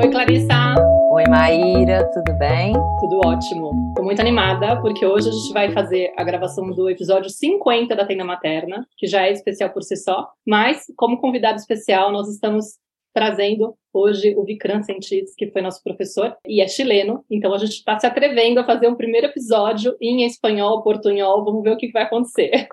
Oi, Clarissa. Oi, Maíra, tudo bem? Tudo ótimo. Estou muito animada porque hoje a gente vai fazer a gravação do episódio 50 da Tenda Materna, que já é especial por si só, mas como convidado especial nós estamos trazendo hoje o Vikram Sentis, que foi nosso professor e é chileno. Então a gente está se atrevendo a fazer um primeiro episódio em espanhol, portunhol. Vamos ver o que vai acontecer.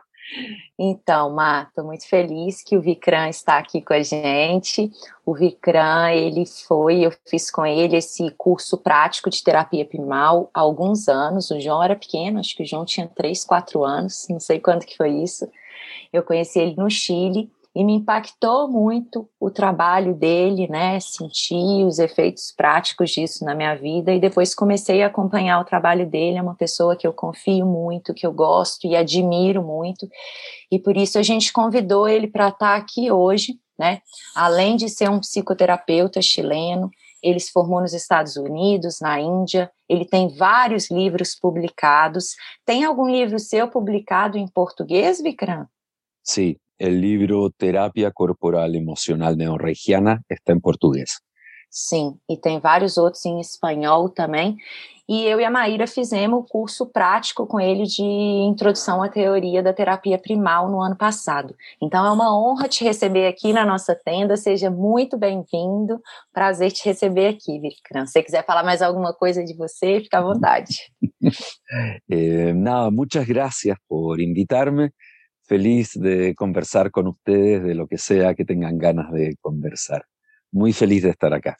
Então, Mar, estou muito feliz que o Vikram está aqui com a gente. O Vikram, ele foi, eu fiz com ele esse curso prático de terapia primal há alguns anos. O João era pequeno, acho que o João tinha 3, 4 anos, não sei quanto que foi isso. Eu conheci ele no Chile e me impactou muito o trabalho dele, né? Senti os efeitos práticos disso na minha vida e depois comecei a acompanhar o trabalho dele. É uma pessoa que eu confio muito, que eu gosto e admiro muito, e por isso a gente convidou ele para estar aqui hoje, né? Além de ser um psicoterapeuta chileno, ele se formou nos Estados Unidos, na Índia, ele tem vários livros publicados. Tem algum livro seu publicado em português, Vikram? Sim, el libro Terapia Corporal Emocional Neorregiana está em português. Sim, e tem vários outros em espanhol também. E eu e a Maíra fizemos o curso prático com ele de introdução à teoria da terapia primal no ano passado. Então é uma honra te receber aqui na nossa tenda. Seja muito bem-vindo. Prazer te receber aqui, Vikram. Se você quiser falar mais alguma coisa de você, fica à vontade. eh, nada, muchas gracias por invitarme. Feliz de conversar con ustedes de lo que sea que tengan ganas de conversar. Muy feliz de estar acá.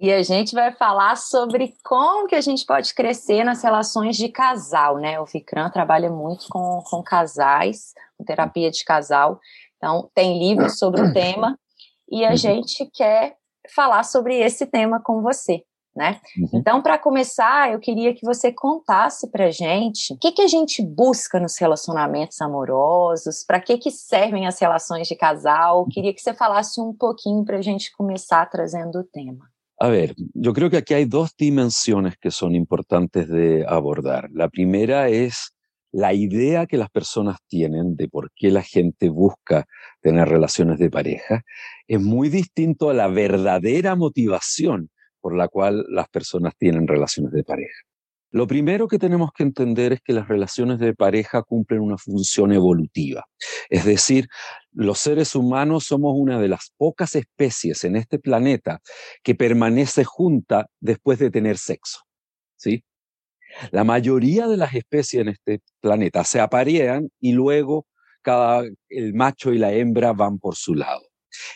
E a gente vai falar sobre como que a gente pode crescer nas relações de casal, né? O Ficran trabalha muito com, com casais, com terapia de casal. Então, tem livros sobre o tema e a uhum. gente quer falar sobre esse tema com você né? Uhum. Então, para começar, eu queria que você contasse para gente o que, que a gente busca nos relacionamentos amorosos, para que, que servem as relações de casal. Queria que você falasse um pouquinho para a gente começar trazendo o tema. A ver, yo creo que aquí hay dos dimensiones que son importantes de abordar. La primera es la idea que las personas tienen de por qué la gente busca tener relaciones de pareja. Es muy distinto a la verdadera motivación por la cual las personas tienen relaciones de pareja. Lo primero que tenemos que entender es que las relaciones de pareja cumplen una función evolutiva. Es decir, los seres humanos somos una de las pocas especies en este planeta que permanece junta después de tener sexo. ¿Sí? La mayoría de las especies en este planeta se aparean y luego cada, el macho y la hembra van por su lado.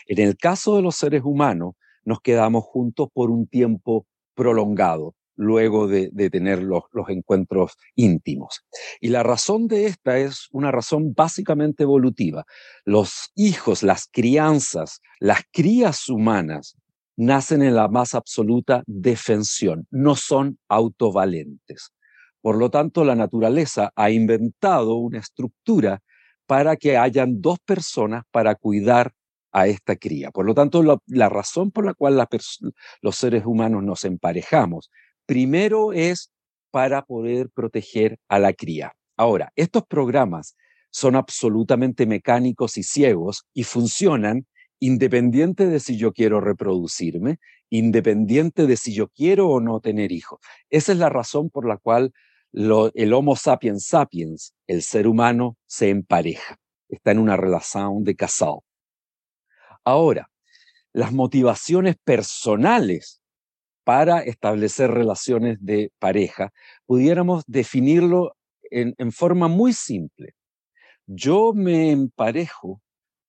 En el caso de los seres humanos, nos quedamos juntos por un tiempo prolongado luego de, tener los, los, encuentros íntimos. Y la razón de esta es una razón básicamente evolutiva. Los hijos, las crianzas, las crías humanas nacen en la más absoluta defensión, no son autovalentes. Por lo tanto, la naturaleza ha inventado una estructura para que hayan dos personas para cuidar a esta cría. Por lo tanto, la, razón por la cual los seres humanos nos emparejamos, primero es para poder proteger a la cría. Ahora, estos programas son absolutamente mecánicos y ciegos y funcionan independiente de si yo quiero reproducirme, independiente de si yo quiero o no tener hijos. Esa es la razón por la cual el Homo sapiens sapiens, el ser humano, se empareja. Está en una relación de casado. Ahora, las motivaciones personales para establecer relaciones de pareja, pudiéramos definirlo en, forma muy simple. Yo me emparejo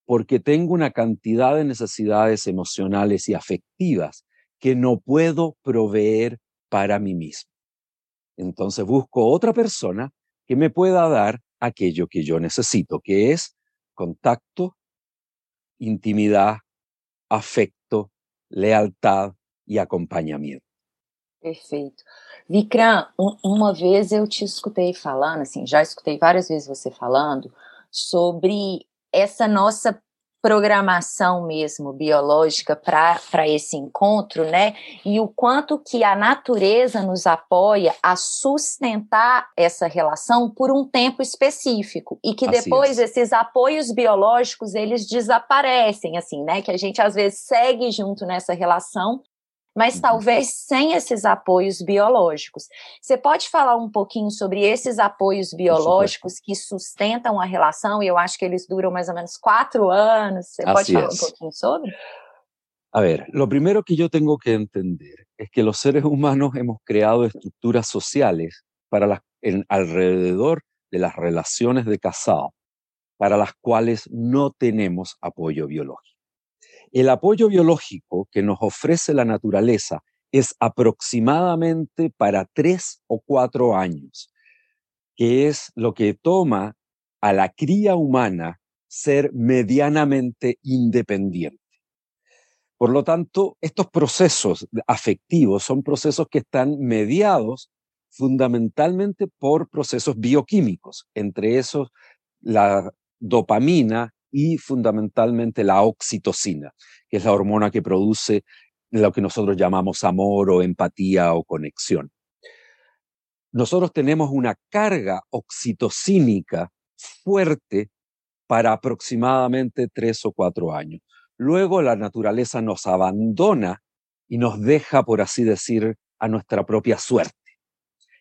porque tengo una cantidad de necesidades emocionales y afectivas que no puedo proveer para mí mismo. Entonces busco otra persona que me pueda dar aquello que yo necesito, que es contacto, intimidad, afecto, lealtad e acompanhamento. Perfeito. Vikram, uma vez eu te escutei falando, assim, já escutei várias vezes você falando sobre essa nossa programação mesmo biológica para esse encontro, né? E o quanto que a natureza nos apoia a sustentar essa relação por um tempo específico e que assim depois é. esses apoios biológicos eles desaparecem, assim, né? Que a gente às vezes segue junto nessa relação, mas uhum. talvez sem esses apoios biológicos. Você pode falar um pouquinho sobre esses apoios biológicos que sustentam a relação? E eu acho que eles duram mais ou menos quatro anos. Você Así pode falar es. um pouquinho sobre? A ver, lo primero que yo tengo que entender es que los seres humanos hemos creado estructuras sociales para las, en, alrededor de las relaciones de casado, para las cuales no tenemos apoyo biológico. El apoyo biológico que nos ofrece la naturaleza es aproximadamente para tres o cuatro años, que es lo que toma a la cría humana ser medianamente independiente. Por lo tanto, estos procesos afectivos son procesos que están mediados fundamentalmente por procesos bioquímicos, entre esos la dopamina y fundamentalmente la oxitocina, que es la hormona que produce lo que nosotros llamamos amor o empatía o conexión. Nosotros tenemos una carga oxitocínica fuerte para aproximadamente tres o cuatro años. Luego la naturaleza nos abandona y nos deja, por así decir, a nuestra propia suerte.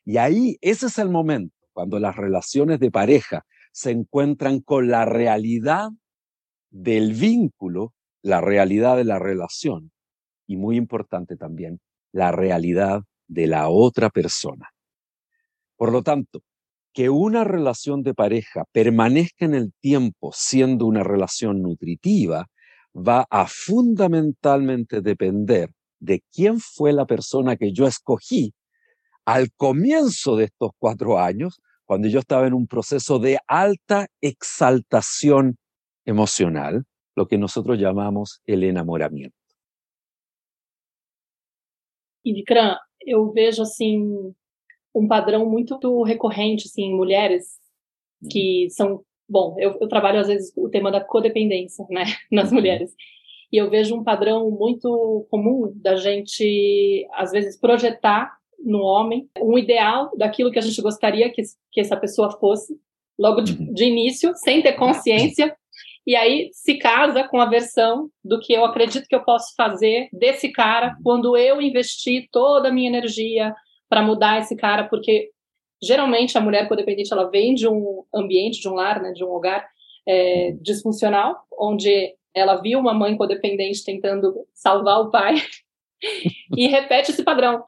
Y ahí, ese es el momento cuando las relaciones de pareja se encuentran con la realidad del vínculo, la realidad de la relación y muy importante también, la realidad de la otra persona. Por lo tanto, que una relación de pareja permanezca en el tiempo siendo una relación nutritiva va a fundamentalmente depender de quién fue la persona que yo escogí al comienzo de estos cuatro años cuando yo estaba en un proceso de alta exaltación emocional, lo que nosotros llamamos el enamoramiento. E Vikram, eu vejo assim um padrão muito recorrente assim, em mulheres que são bom, eu, eu, trabalho às vezes o tema da codependência, né, nas mulheres. E eu vejo um padrão muito comum da gente às vezes projetar no homem um ideal daquilo que a gente gostaria que, que essa pessoa fosse, logo de, uhum. de início, sem ter consciência, e aí se casa com a versão do que eu acredito que eu posso fazer desse cara quando eu investi toda a minha energia para mudar esse cara, porque geralmente a mulher codependente ela vem de um ambiente, de um lar, né, de um lugar é, disfuncional, onde ela viu uma mãe codependente tentando salvar o pai e repete esse padrão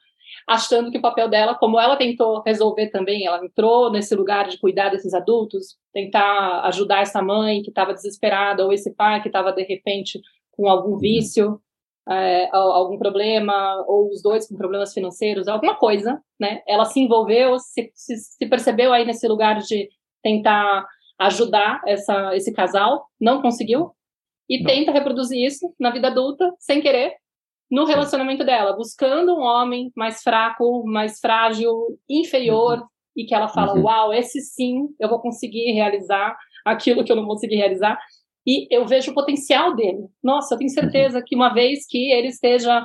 achando que o papel dela, como ela tentou resolver também, ela entrou nesse lugar de cuidar desses adultos, tentar ajudar essa mãe que estava desesperada, ou esse pai que estava, de repente, com algum uhum. vício, é, algum problema, ou os dois com problemas financeiros, alguma coisa, né? Ela se envolveu, se, se, se percebeu aí nesse lugar de tentar ajudar essa, esse casal, não conseguiu, e não. tenta reproduzir isso na vida adulta, sem querer, no relacionamento dela, buscando um homem mais fraco, mais frágil, inferior, uhum. e que ela fala: uhum. Uau, esse sim eu vou conseguir realizar aquilo que eu não consegui realizar. E eu vejo o potencial dele. Nossa, eu tenho uhum. certeza que uma vez que ele esteja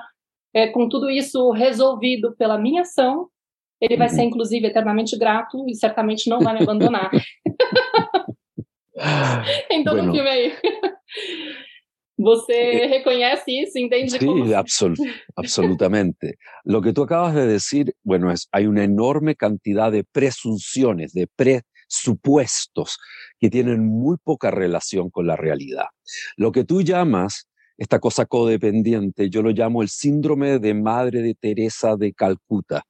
é, com tudo isso resolvido pela minha ação, ele vai ser, uhum. inclusive, eternamente grato e certamente não vai me abandonar. Tem todo bueno. um filme aí. ¿Você reconoce eso? ¿Entende sí, absolutamente. Lo que tú acabas de decir, bueno, es, hay una enorme cantidad de presunciones, de presupuestos que tienen muy poca relación con la realidad. Lo que tú llamas esta cosa codependiente, yo lo llamo el síndrome de Madre de Teresa de Calcuta.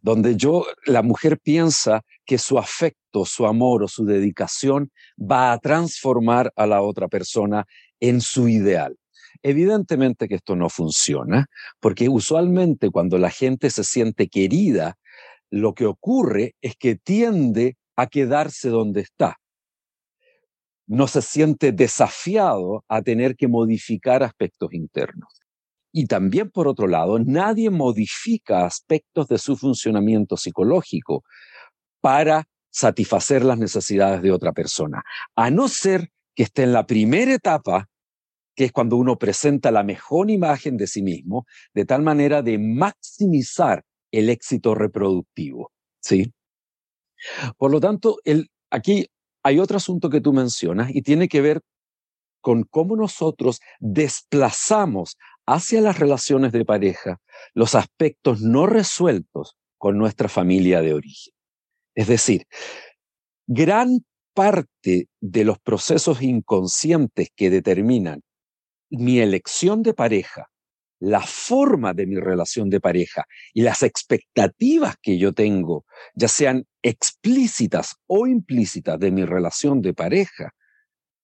Donde yo, la mujer piensa que su afecto, su amor o su dedicación va a transformar a la otra persona en su ideal. Evidentemente que esto no funciona, porque usualmente cuando la gente se siente querida, lo que ocurre es que tiende a quedarse donde está. No se siente desafiado a tener que modificar aspectos internos. Y también, por otro lado, nadie modifica aspectos de su funcionamiento psicológico para satisfacer las necesidades de otra persona, a no ser que esté en la primera etapa que es cuando uno presenta la mejor imagen de sí mismo, de tal manera de maximizar el éxito reproductivo. ¿sí? Por lo tanto, el, aquí hay otro asunto que tú mencionas y tiene que ver con cómo nosotros desplazamos hacia las relaciones de pareja los aspectos no resueltos con nuestra familia de origen. Es decir, gran parte de los procesos inconscientes que determinan mi elección de pareja, la forma de mi relación de pareja y las expectativas que yo tengo, ya sean explícitas o implícitas de mi relación de pareja,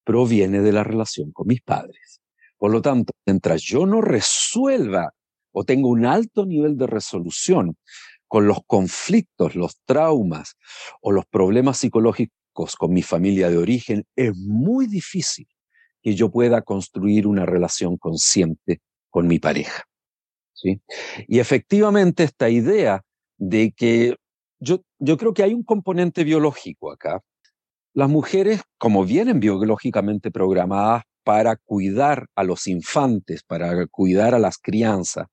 proviene de la relación con mis padres. Por lo tanto, mientras yo no resuelva o tengo un alto nivel de resolución con los conflictos, los traumas o los problemas psicológicos con mi familia de origen, es muy difícil que yo pueda construir una relación consciente con mi pareja. ¿sí? Y efectivamente esta idea de que yo, yo creo que hay un componente biológico acá. Las mujeres, como vienen biológicamente programadas para cuidar a los infantes, para cuidar a las crianzas,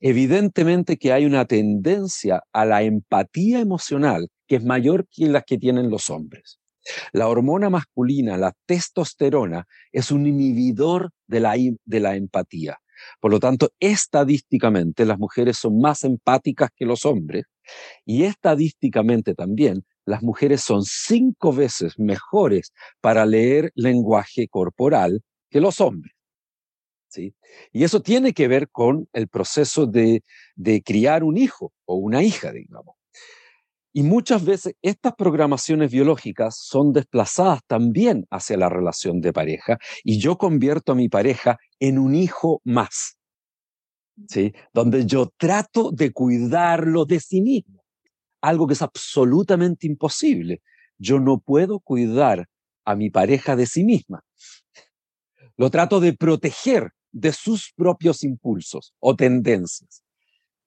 evidentemente que hay una tendencia a la empatía emocional que es mayor que la que tienen los hombres. La hormona masculina, la testosterona, es un inhibidor de la, de la empatía. Por lo tanto, estadísticamente las mujeres son más empáticas que los hombres y estadísticamente también las mujeres son cinco veces mejores para leer lenguaje corporal que los hombres. ¿sí? Y eso tiene que ver con el proceso de, de criar un hijo o una hija, digamos. Y muchas veces estas programaciones biológicas son desplazadas también hacia la relación de pareja y yo convierto a mi pareja en un hijo más, ¿sí? Donde yo trato de cuidarlo de sí mismo, algo que es absolutamente imposible. Yo no puedo cuidar a mi pareja de sí misma. Lo trato de proteger de sus propios impulsos o tendencias.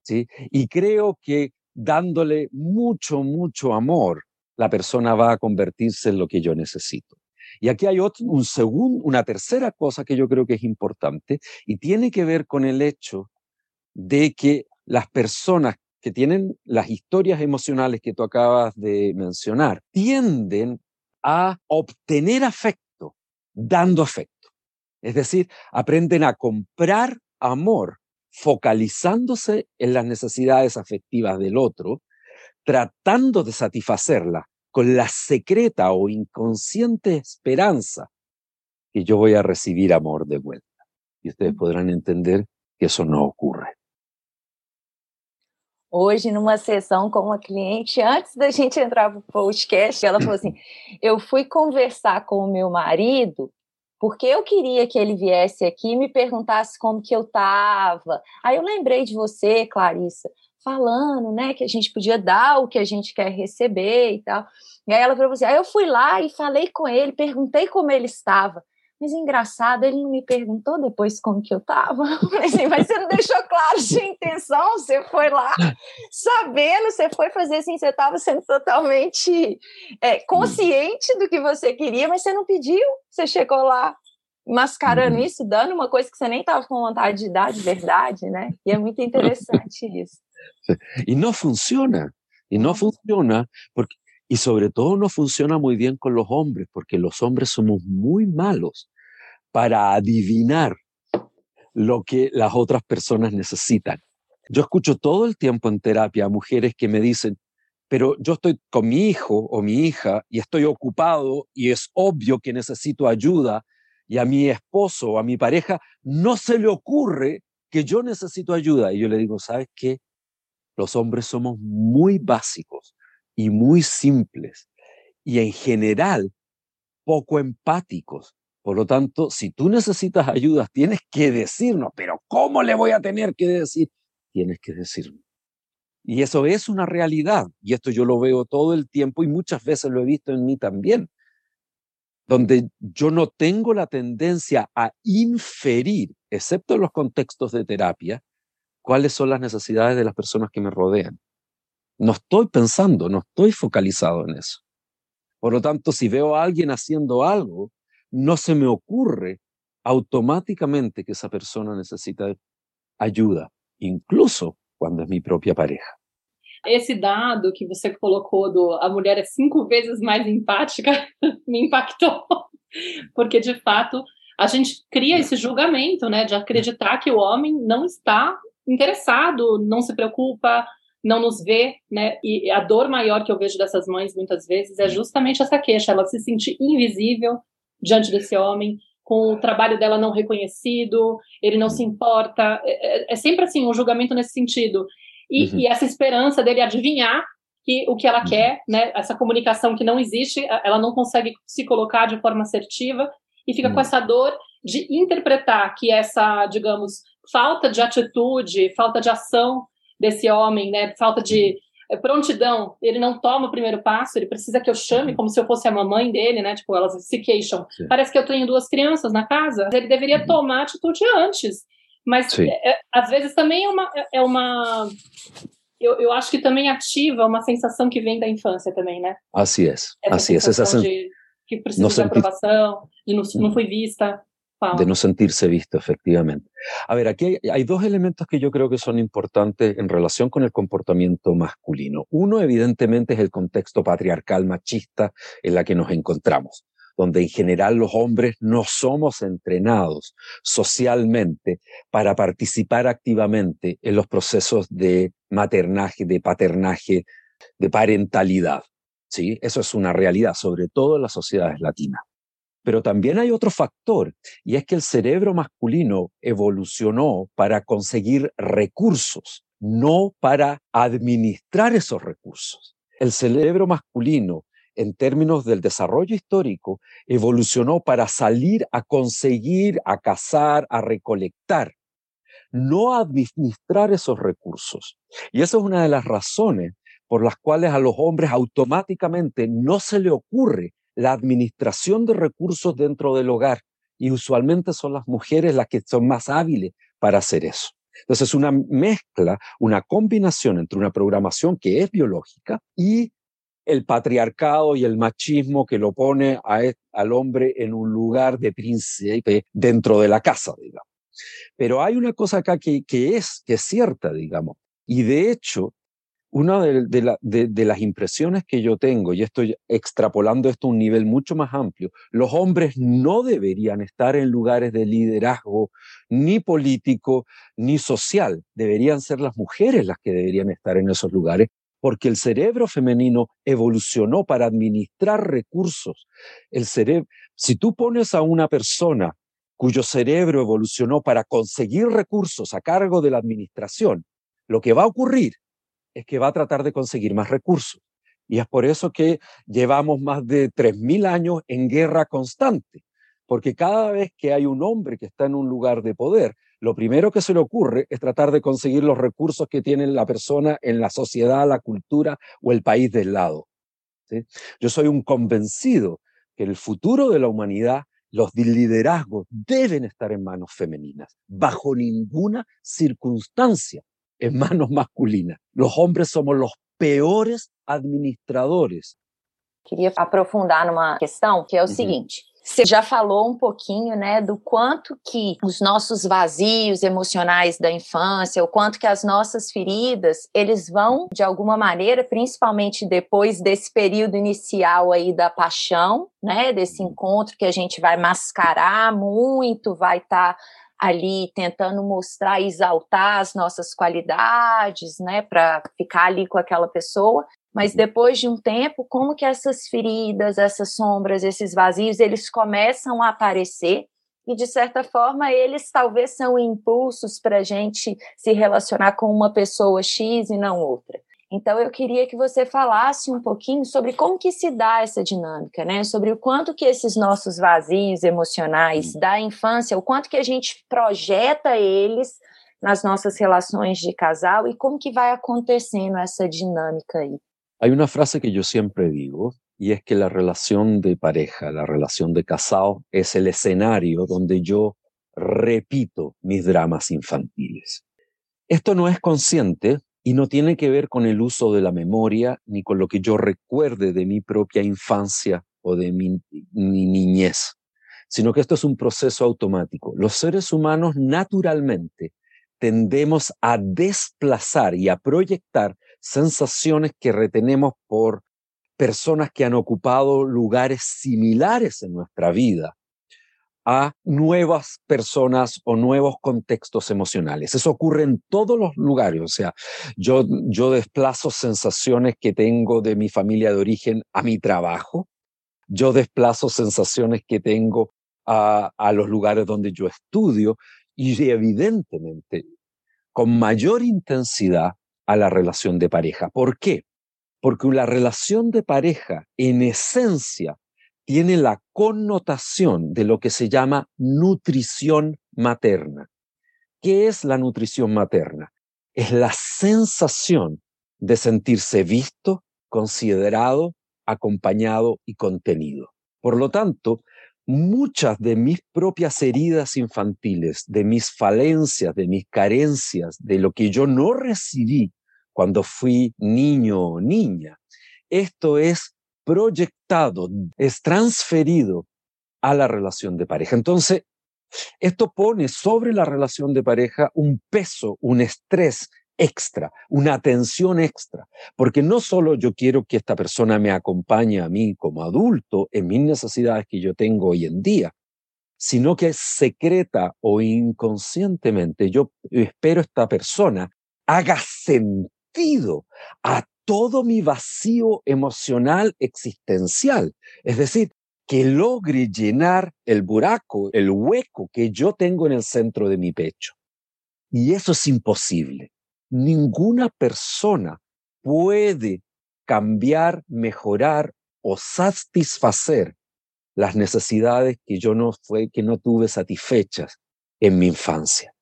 ¿sí? Y creo que dándole mucho, mucho amor, la persona va a convertirse en lo que yo necesito. Y aquí hay un segundo, una tercera cosa que yo creo que es importante y tiene que ver con el hecho de que las personas que tienen las historias emocionales que tú acabas de mencionar tienden a obtener afecto dando afecto. Es decir, aprenden a comprar amor focalizándose en las necesidades afectivas del otro, tratando de satisfacerla con la secreta o inconsciente esperanza que yo voy a recibir amor de vuelta. Y ustedes podrán entender que eso no ocurre. Hoje, numa sessão com uma cliente, antes da gente entrar para o podcast, ela falou assim: Eu fui conversar com o meu marido porque eu queria que ele viesse aqui e me perguntasse como que eu estava. Aí eu lembrei de você, Clarissa, falando, né, que a gente podia dar o que a gente quer receber e tal. E aí ela falou assim: aí eu fui lá e falei com ele, perguntei como ele estava. Mas engraçado, ele não me perguntou depois como que eu tava. Assim, mas você não deixou claro sua intenção, você foi lá sabendo, você foi fazer assim, você estava sendo totalmente é, consciente do que você queria, mas você não pediu, você chegou lá mascarando uhum. isso, dando uma coisa que você nem estava com vontade de dar de verdade, né? E é muito interessante isso. E não funciona. E não funciona porque Y sobre todo no funciona muy bien con los hombres, porque los hombres somos muy malos para adivinar lo que las otras personas necesitan. Yo escucho todo el tiempo en terapia a mujeres que me dicen, pero yo estoy con mi hijo o mi hija y estoy ocupado y es obvio que necesito ayuda y a mi esposo o a mi pareja no se le ocurre que yo necesito ayuda. Y yo le digo, ¿sabes qué? Los hombres somos muy básicos y muy simples y en general poco empáticos. Por lo tanto, si tú necesitas ayuda, tienes que decirnos, pero ¿cómo le voy a tener que decir? Tienes que decirnos. Y eso es una realidad, y esto yo lo veo todo el tiempo y muchas veces lo he visto en mí también, donde yo no tengo la tendencia a inferir, excepto en los contextos de terapia, cuáles son las necesidades de las personas que me rodean. No estoy pensando, no estoy focalizado en eso. Por lo tanto, si veo a alguien haciendo algo, no se me ocurre automáticamente que esa persona necesita ayuda, incluso cuando es mi propia pareja. Esse dado que você colocou do a mulher é cinco vezes mais empática me impactou, porque de fato a gente cria esse julgamento, né, de acreditar que o homem não está interessado, não se preocupa, não nos vê, né? E a dor maior que eu vejo dessas mães muitas vezes é justamente essa queixa, ela se sentir invisível diante desse homem, com o trabalho dela não reconhecido, ele não se importa, é, é, é sempre assim um julgamento nesse sentido e, uhum. e, essa esperança dele adivinhar que o que ela uhum. quer, né? Essa comunicação que não existe, ela não consegue se colocar de forma assertiva e fica uhum. com essa dor de interpretar que essa, digamos, falta de atitude, falta de ação desse homem, né? Falta de é, prontidão, ele não toma o primeiro passo, ele precisa que eu chame como se eu fosse a mamãe dele, né? Tipo, elas se queixam. Sim. Parece que eu tenho duas crianças na casa. Ele deveria uhum. tomar atitude antes. Mas é, é, às vezes também é uma. É uma eu, eu acho que também ativa uma sensação que vem da infância também, né? Assim é. Essa assim é. Sensação de que precisa de aprovação, de não, não fui vista. De no sentirse visto, efectivamente. A ver, aquí hay, dos elementos que yo creo que son importantes en relación con el comportamiento masculino. Uno, evidentemente, es el contexto patriarcal machista en la que nos encontramos, donde en general los hombres no somos entrenados socialmente para participar activamente en los procesos de maternaje, de paternaje, de parentalidad. ¿sí? Eso es una realidad, sobre todo en las sociedades latinas. Pero también hay otro factor, y es que el cerebro masculino evolucionó para conseguir recursos, no para administrar esos recursos. El cerebro masculino, en términos del desarrollo histórico, evolucionó para salir a conseguir, a cazar, a recolectar, no administrar esos recursos. Y esa es una de las razones por las cuales a los hombres automáticamente no se le ocurre la administración de recursos dentro del hogar y usualmente son las mujeres las que son más hábiles para hacer eso. Entonces es una mezcla, una combinación entre una programación que es biológica y el patriarcado y el machismo que lo pone al hombre en un lugar de príncipe dentro de la casa, digamos. Pero hay una cosa acá que, que es, que es cierta, digamos, y de hecho una de, las impresiones que yo tengo, y estoy extrapolando esto a un nivel mucho más amplio, los hombres no deberían estar en lugares de liderazgo ni político ni social, deberían ser las mujeres las que deberían estar en esos lugares, porque el cerebro femenino evolucionó para administrar recursos. El cerebro, si tú pones a una persona cuyo cerebro evolucionó para conseguir recursos a cargo de la administración, lo que va a ocurrir es que va a tratar de conseguir más recursos. Y es por eso que llevamos más de 3.000 años en guerra constante, porque cada vez que hay un hombre que está en un lugar de poder, lo primero que se le ocurre es tratar de conseguir los recursos que tiene la persona en la sociedad, la cultura o el país del lado. Yo soy un convencido que el futuro de la humanidad, los liderazgos deben estar en manos femeninas, bajo ninguna circunstancia en manos masculinas. Los hombres somos los peores administradores. Queria aprofundar numa questão que é o uhum. seguinte: você já falou um pouquinho, né, do quanto que os nossos vazios emocionais da infância, o quanto que as nossas feridas, eles vão de alguma maneira, principalmente depois desse período inicial aí da paixão, né, desse uhum. encontro que a gente vai mascarar muito, vai estar tá ali tentando mostrar, exaltar as nossas qualidades, né, para ficar ali com aquela pessoa, mas uhum. depois de um tempo, como que essas feridas, essas sombras, esses vazios, eles começam a aparecer e de certa forma eles talvez são impulsos para a gente se relacionar com uma pessoa X e não outra. Então eu queria que você falasse um pouquinho sobre como que se dá essa dinâmica, né? Sobre o quanto que esses nossos vazios emocionais da infância, o quanto que a gente projeta eles nas nossas relações de casal e como que vai acontecendo essa dinâmica aí. Hay una frase que yo siempre digo y es que la relación de pareja, la relación de casado es el escenario donde yo repito mis dramas infantiles. Esto no es consciente y no tiene que ver con el uso de la memoria ni con lo que yo recuerde de mi propia infancia o de mi, niñez, sino que esto es un proceso automático. Los seres humanos naturalmente tendemos a desplazar y a proyectar sensaciones que retenemos por personas que han ocupado lugares similares en nuestra vida a nuevas personas o nuevos contextos emocionales. Eso ocurre en todos los lugares, o sea, yo, yo desplazo sensaciones que tengo de mi familia de origen a mi trabajo, yo desplazo sensaciones que tengo a, a los lugares donde yo estudio y evidentemente con mayor intensidad a la relación de pareja. ¿Por qué? Porque la relación de pareja en esencia tiene la connotación de lo que se llama nutrición materna. ¿Qué es la nutrición materna? Es la sensación de sentirse visto, considerado, acompañado y contenido. Por lo tanto, muchas de mis propias heridas infantiles, de mis falencias, de mis carencias, de lo que yo no recibí cuando fui niño o niña, esto es proyectado, es transferido a la relación de pareja. Entonces, esto pone sobre la relación de pareja un peso, un estrés extra, una atención extra, porque no solo yo quiero que esta persona me acompañe a mí como adulto en mis necesidades que yo tengo hoy en día, sino que secreta o inconscientemente yo espero esta persona haga sentido a todo mi vacío emocional existencial. Es decir, que logre llenar el buraco, el hueco que yo tengo en el centro de mi pecho. Y eso es imposible. Ninguna persona puede cambiar, mejorar o satisfacer las necesidades que yo no fue, que no tuve satisfechas en mi infancia.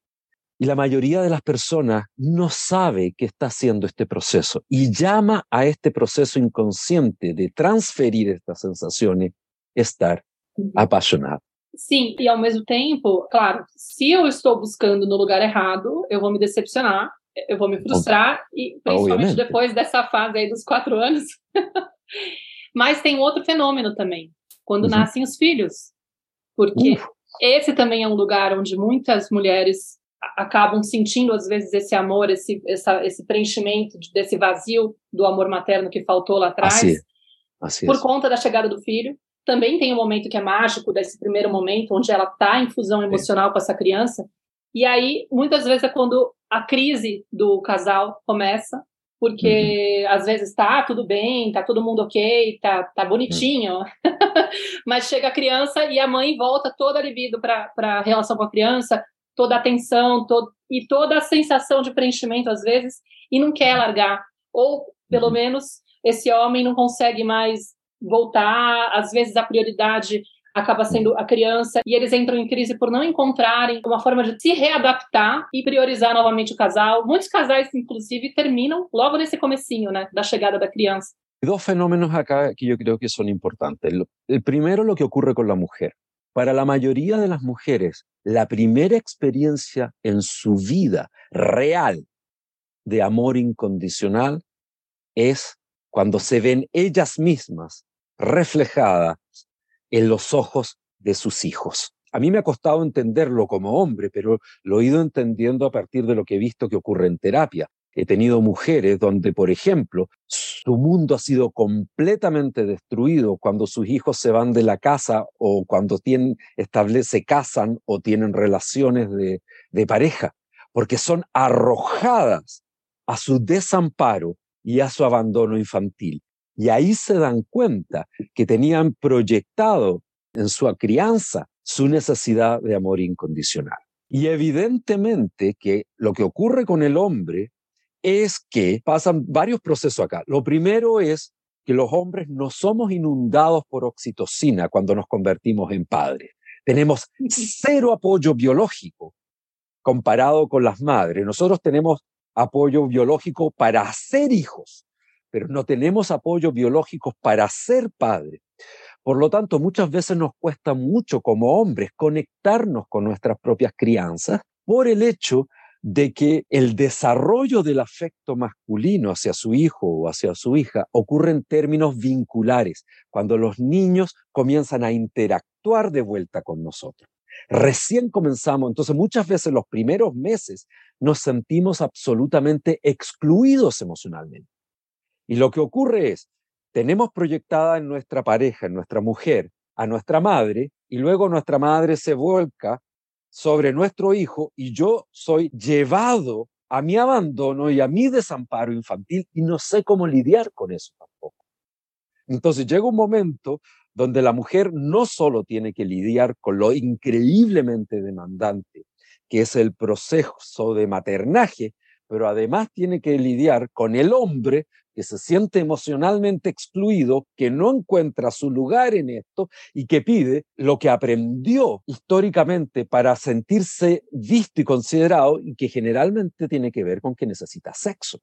Y la mayoría de las personas no sabe que está haciendo este proceso y llama a este proceso inconsciente de transferir estas sensaciones estar apaixonado. Sim, e ao mesmo tempo, claro, se eu estou buscando no lugar errado, eu vou me decepcionar, eu vou me frustrar, e principalmente Obviamente. depois dessa fase aí dos quatro anos. Mas tem outro fenômeno também, quando uhum. nascem os filhos. Porque uh. esse também é um lugar onde muitas mulheres acabam sentindo às vezes esse amor, esse, essa, esse preenchimento desse vazio do amor materno que faltou lá atrás, assim, assim por conta da chegada do filho. Também tem um momento que é mágico desse primeiro momento, onde ela está em fusão emocional é. com essa criança. E aí, muitas vezes é quando a crise do casal começa, porque uhum. às vezes tá tudo bem, tá todo mundo ok, tá, tá bonitinho, uhum. mas chega a criança e a mãe volta toda a libido para a relação com a criança, toda a atenção todo, e toda a sensação de preenchimento às vezes, e não quer largar. Ou, pelo uhum. menos, esse homem não consegue mais voltar, às vezes a prioridade acaba sendo a criança e eles entram em crise por não encontrarem uma forma de se readaptar e priorizar novamente o casal. Muitos casais, inclusive, terminam logo nesse comecinho, né, da chegada da criança. Dos fenómenos acá que yo creo que son importantes. El primero, lo que ocurre con la mujer. Para la mayoría de las mujeres, la primera experiencia en su vida real de amor incondicional es cuando se ven ellas mismas reflejadas en los ojos de sus hijos. A mí me ha costado entenderlo como hombre, pero lo he ido entendiendo a partir de lo que he visto que ocurre en terapia. He tenido mujeres donde, por ejemplo, su mundo ha sido completamente destruido cuando sus hijos se van de la casa o cuando tienen, establece, casan o tienen relaciones de, de pareja, porque son arrojadas a su desamparo y a su abandono infantil. Y ahí se dan cuenta que tenían proyectado en su crianza su necesidad de amor incondicional. Y evidentemente que lo que ocurre con el hombre es que pasan varios procesos acá. Lo primero es que los hombres no somos inundados por oxitocina cuando nos convertimos en padres. Tenemos cero apoyo biológico comparado con las madres. Nosotros tenemos apoyo biológico para hacer hijos, pero no tenemos apoyo biológico para ser padres. Por lo tanto, muchas veces nos cuesta mucho como hombres conectarnos con nuestras propias crianzas por el hecho de que el desarrollo del afecto masculino hacia su hijo o hacia su hija ocurre en términos vinculares, cuando los niños comienzan a interactuar de vuelta con nosotros. Recién comenzamos, entonces muchas veces los primeros meses nos sentimos absolutamente excluidos emocionalmente. Y lo que ocurre es, tenemos proyectada en nuestra pareja, en nuestra mujer, a nuestra madre, y luego nuestra madre se vuelca sobre nuestro hijo y yo soy llevado a mi abandono y a mi desamparo infantil y no sé cómo lidiar con eso tampoco. Entonces llega un momento donde la mujer no solo tiene que lidiar con lo increíblemente demandante que es el proceso de maternaje, pero además tiene que lidiar con el hombre que se siente emocionalmente excluido, que no encuentra su lugar en esto y que pide lo que aprendió históricamente para sentirse visto y considerado y que generalmente tiene que ver con que necesita sexo.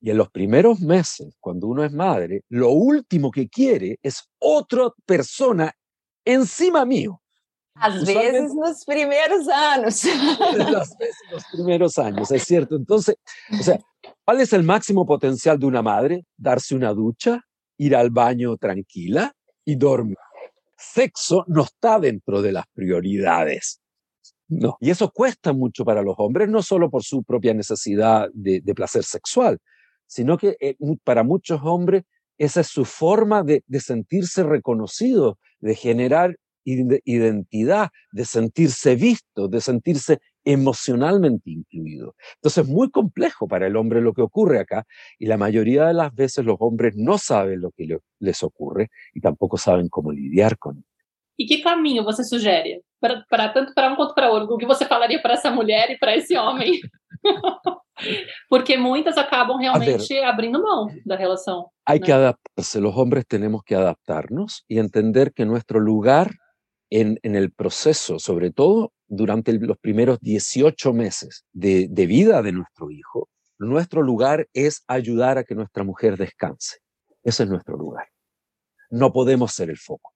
Y en los primeros meses, cuando uno es madre, lo último que quiere es otra persona encima mío. Às vezes nos primeiros anos. Las veces los primeros años, es cierto. Entonces, o sea, ¿cuál es el máximo potencial de una madre? Darse una ducha, ir al baño tranquila y dormir. Sexo no está dentro de las prioridades. No. Y eso cuesta mucho para los hombres, no solo por su propia necesidad de, placer sexual, sino que eh, para muchos hombres esa es su forma de, de sentirse reconocido, de generar identidad, de sentirse visto, de sentirse emocionalmente incluido. Entonces es muy complejo para el hombre lo que ocurre acá y la mayoría de las veces los hombres no saben lo que les ocurre y tampoco saben cómo lidiar con ello. E que caminho você sugere? Para, para tanto para um quanto para outro. O que você falaria para essa mulher e para esse homem? Porque muitas acabam realmente ver, abrindo mão da relação. Hay que adaptarse. Los hombres tenemos que adaptarnos y entender que nuestro lugar en, el proceso, sobre todo durante los primeros 18 meses de, vida de nuestro hijo, nuestro lugar es ayudar a que nuestra mujer descanse. Ese es nuestro lugar. No podemos ser el foco.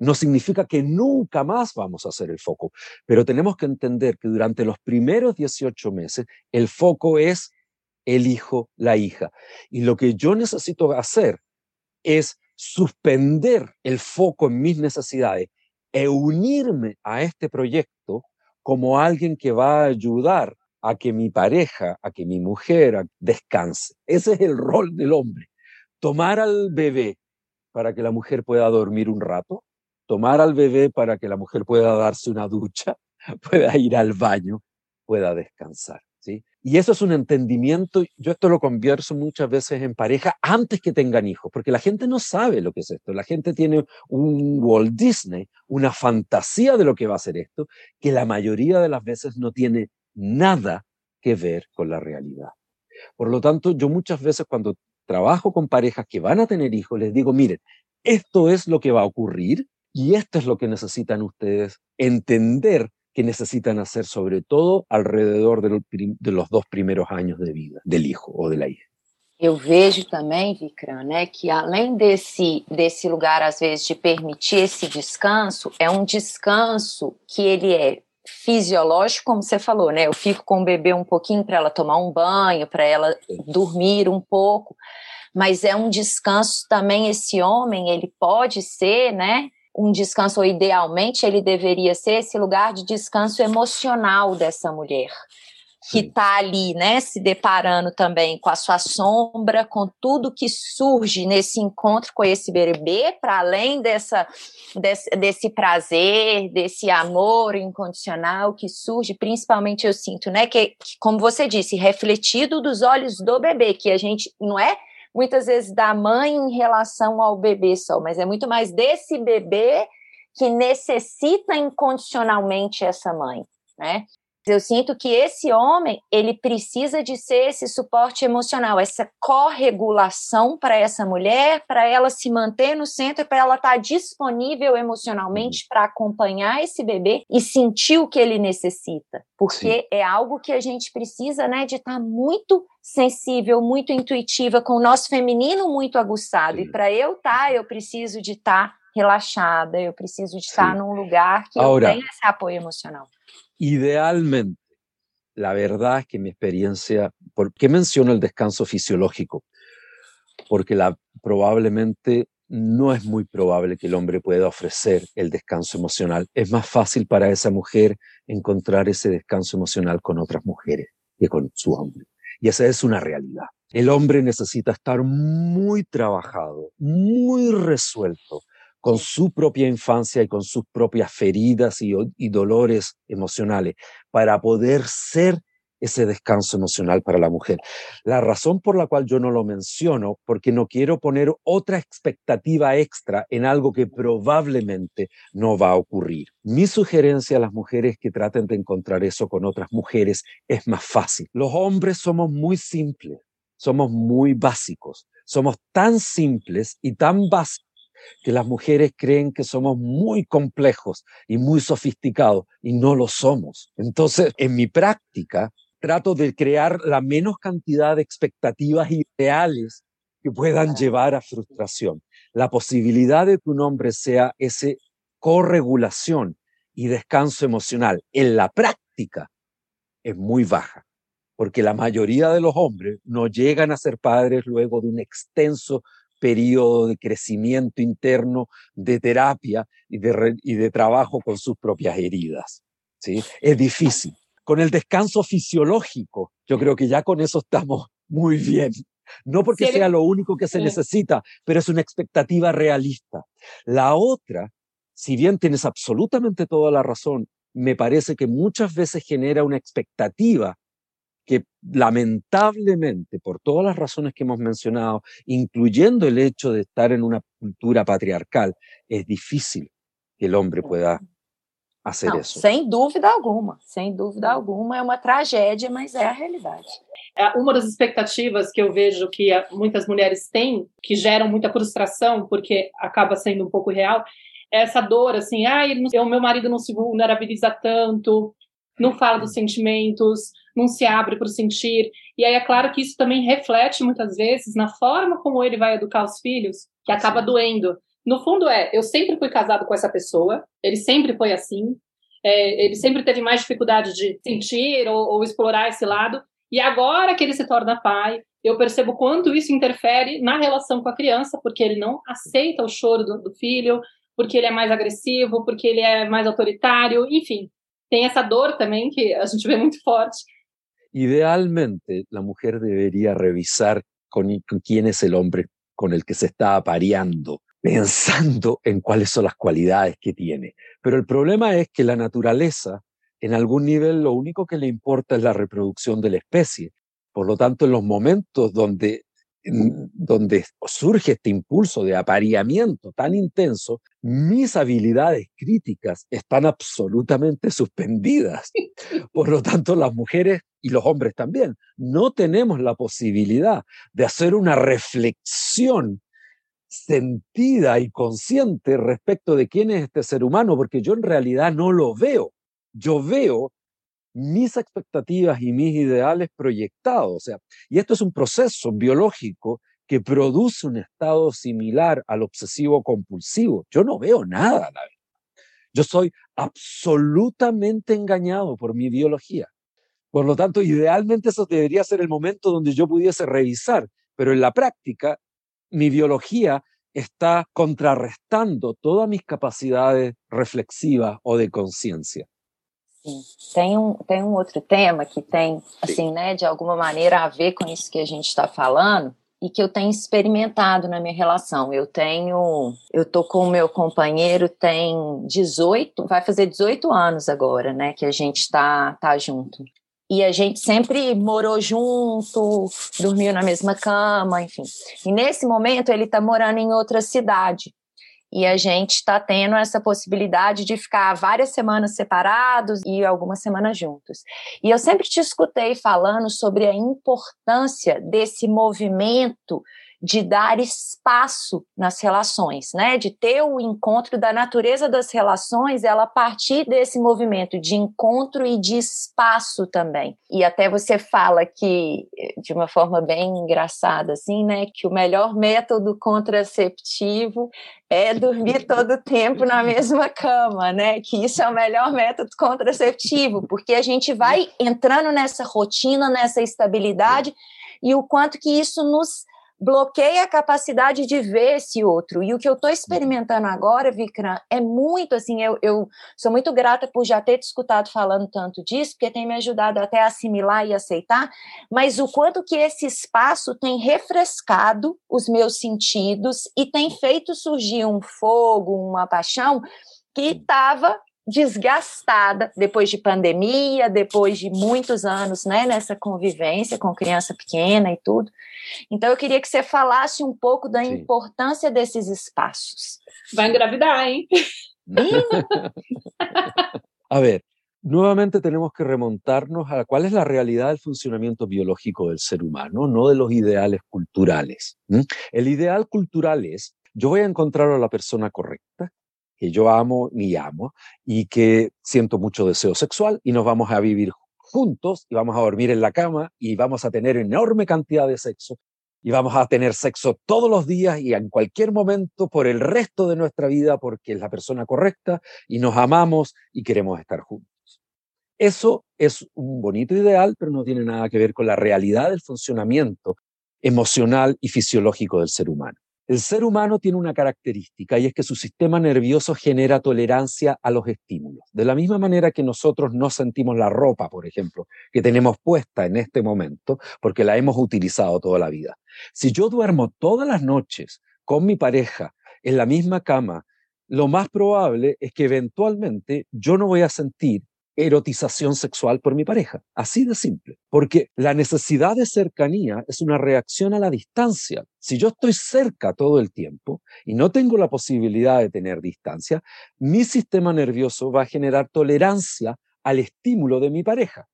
No significa que nunca más vamos a ser el foco, pero tenemos que entender que durante los primeros 18 meses el foco es el hijo, la hija. Y lo que yo necesito hacer es suspender el foco en mis necesidades e unirme a este proyecto como alguien que va a ayudar a que mi pareja, a que mi mujer descanse. Ese es el rol del hombre. Tomar al bebé para que la mujer pueda dormir un rato, tomar al bebé para que la mujer pueda darse una ducha, pueda ir al baño, pueda descansar. Y eso es un entendimiento, yo esto lo converso muchas veces en pareja antes que tengan hijos, porque la gente no sabe lo que es esto. La gente tiene un Walt Disney, una fantasía de lo que va a ser esto, que la mayoría de las veces no tiene nada que ver con la realidad. Por lo tanto, yo muchas veces cuando trabajo con parejas que van a tener hijos, les digo, miren, esto es lo que va a ocurrir y esto es lo que necesitan ustedes entender que necesitan hacer sobre todo alrededor de, de los dos primeiros anos de vida del hijo ou de la hija. Eu vejo também, Vikram, né, que além desse, desse lugar, às vezes, de permitir esse descanso, é um descanso que ele é fisiológico, como você falou, né? Eu fico com o bebê um pouquinho para ela tomar um banho, para ela dormir um pouco, mas é um descanso também. Esse homem, ele pode ser, né? Um descanso, ou idealmente ele deveria ser esse lugar de descanso emocional dessa mulher, que está ali, né, se deparando também com a sua sombra, com tudo que surge nesse encontro com esse bebê, para além dessa, desse, desse, prazer, desse amor incondicional que surge, principalmente eu sinto, né, que, que como você disse, refletido dos olhos do bebê, que a gente não é muitas vezes da mãe em relação ao bebê só, mas é muito mais desse bebê que necessita incondicionalmente essa mãe, né? Eu sinto que esse homem, ele precisa de ser esse suporte emocional, essa corregulação para essa mulher, para ela se manter no centro, para ela estar tá disponível emocionalmente uhum. para acompanhar esse bebê e sentir o que ele necessita, porque Sim. é algo que a gente precisa, né, de estar tá muito sensível, muito intuitiva, com o nosso feminino muito aguçado. Sim. E para eu estar, tá, eu preciso de estar tá relaxada, eu preciso de estar tá num lugar que Ahora, eu tenha esse apoio emocional. Idealmente, la verdad es que mi experiencia, ¿por qué menciono el descanso fisiológico? Porque la, probablemente no es muy probable que el hombre pueda ofrecer el descanso emocional. Es más fácil para esa mujer encontrar ese descanso emocional con otras mujeres que con su hombre. Y esa es una realidad. El hombre necesita estar muy trabajado, muy resuelto, con su propia infancia y con sus propias feridas y, dolores emocionales, para poder ser ese descanso emocional para la mujer. La razón por la cual yo no lo menciono, porque no quiero poner otra expectativa extra en algo que probablemente no va a ocurrir. Mi sugerencia a las mujeres que traten de encontrar eso con otras mujeres es más fácil. Los hombres somos muy simples, somos muy básicos, somos tan simples y tan básicos que las mujeres creen que somos muy complejos y muy sofisticados y no lo somos. Entonces, en mi práctica, trato de crear la menos cantidad de expectativas ideales que puedan llevar a frustración. La posibilidad de que un hombre sea ese corregulación y descanso emocional en la práctica es muy baja, porque la mayoría de los hombres no llegan a ser padres luego de un extenso periodo de crecimiento interno, de terapia y de, y de trabajo con sus propias heridas. ¿sí? Es difícil con el descanso fisiológico, yo creo que ya con eso estamos muy bien. No porque sea lo único que se necesita, pero es una expectativa realista. La otra, si bien tienes absolutamente toda la razón, me parece que muchas veces genera una expectativa que lamentablemente, por todas las razones que hemos mencionado, incluyendo el hecho de estar en una cultura patriarcal, es difícil que el hombre pueda hacer Não, isso. Sem dúvida alguma, sem dúvida alguma, é uma tragédia, mas é a realidade. É, uma das expectativas que eu vejo que muitas mulheres têm, que geram muita frustração, porque acaba sendo um pouco real, é essa dor, assim, ah, o meu marido não se vulnerabiliza tanto, não fala dos sentimentos, não se abre para o sentir. E aí é claro que isso também reflete muitas vezes na forma como ele vai educar os filhos, que acaba Sim. doendo. No fundo é, eu sempre fui casado com essa pessoa, ele sempre foi assim, é, ele sempre teve mais dificuldade de sentir ou, ou explorar esse lado, e agora que ele se torna pai, eu percebo quanto isso interfere na relação com a criança, porque ele não aceita o choro do, do, filho, porque ele é mais agressivo, porque ele é mais autoritário, enfim. Tem essa dor também que a gente vê muito forte. Idealmente, a mulher deveria revisar com quem é o homem com el que se está apareando pensando en cuáles son las cualidades que tiene. Pero el problema es que la naturaleza, en algún nivel, lo único que le importa es la reproducción de la especie. Por lo tanto, en los momentos donde, donde surge este impulso de apareamiento tan intenso, mis habilidades críticas están absolutamente suspendidas. Por lo tanto, las mujeres y los hombres también no tenemos la posibilidad de hacer una reflexión sentida y consciente respecto de quién es este ser humano, porque yo en realidad no lo veo. Yo veo mis expectativas y mis ideales proyectados. O sea, y esto es un proceso biológico que produce un estado similar al obsesivo compulsivo. Yo no veo nada, la Yo soy absolutamente engañado por mi biología. Por lo tanto, idealmente eso debería ser el momento donde yo pudiese revisar, pero en la práctica mi biología está contrarrestando todas mis capacidades reflexivas ou de consciência. Sim. Tem um, tem um outro tema que tem, assim, né, de alguma maneira a ver com isso que a gente está falando e que eu tenho experimentado na minha relação. Eu tenho, eu tô com o meu companheiro tem 18, vai fazer 18 anos agora, né, que a gente está tá junto e a gente sempre morou junto, dormiu na mesma cama, enfim. E nesse momento ele está morando em outra cidade. E a gente está tendo essa possibilidade de ficar várias semanas separados e algumas semanas juntos. E eu sempre te escutei falando sobre a importância desse movimento de dar espaço nas relações, né? De ter o encontro da natureza das relações, ela partir desse movimento de encontro e de espaço também. E até você fala que de uma forma bem engraçada assim, né, que o melhor método contraceptivo é dormir todo o tempo na mesma cama, né? Que isso é o melhor método contraceptivo, porque a gente vai entrando nessa rotina, nessa estabilidade e o quanto que isso nos bloqueia a capacidade de ver esse outro. E o que eu estou experimentando agora, Vikram, é muito assim. Eu, eu sou muito grata por já ter te escutado falando tanto disso, porque tem me ajudado até a assimilar e aceitar. Mas o quanto que esse espaço tem refrescado os meus sentidos e tem feito surgir um fogo, uma paixão que estava desgastada depois de pandemia, depois de muitos anos né, nessa convivência com criança pequena e tudo. Então, eu queria que você falasse um pouco da Sim. importância desses espaços. Vai engravidar, hein? a ver, nuevamente tenemos que remontarnos a cuál es la realidad del funcionamiento biológico del ser humano, no de los ideales culturales. El ideal cultural es, yo voy a encontrar a la persona correcta, que yo amo y amo, y que siento mucho deseo sexual, y nos vamos a vivir juntos, y vamos a dormir en la cama, y vamos a tener enorme cantidad de sexo, y vamos a tener sexo todos los días y en cualquier momento por el resto de nuestra vida, porque es la persona correcta, y nos amamos y queremos estar juntos. Eso es un bonito ideal, pero no tiene nada que ver con la realidad del funcionamiento emocional y fisiológico del ser humano. El ser humano tiene una característica y es que su sistema nervioso genera tolerancia a los estímulos. De la misma manera que nosotros no sentimos la ropa, por ejemplo, que tenemos puesta en este momento porque la hemos utilizado toda la vida. Si yo duermo todas las noches con mi pareja en la misma cama, lo más probable es que eventualmente yo no voy a sentir erotización sexual por mi pareja. Así de simple. Porque la necesidad de cercanía es una reacción a la distancia. Si yo estoy cerca todo el tiempo y no tengo la posibilidad de tener distancia, mi sistema nervioso va a generar tolerancia al estímulo de mi pareja.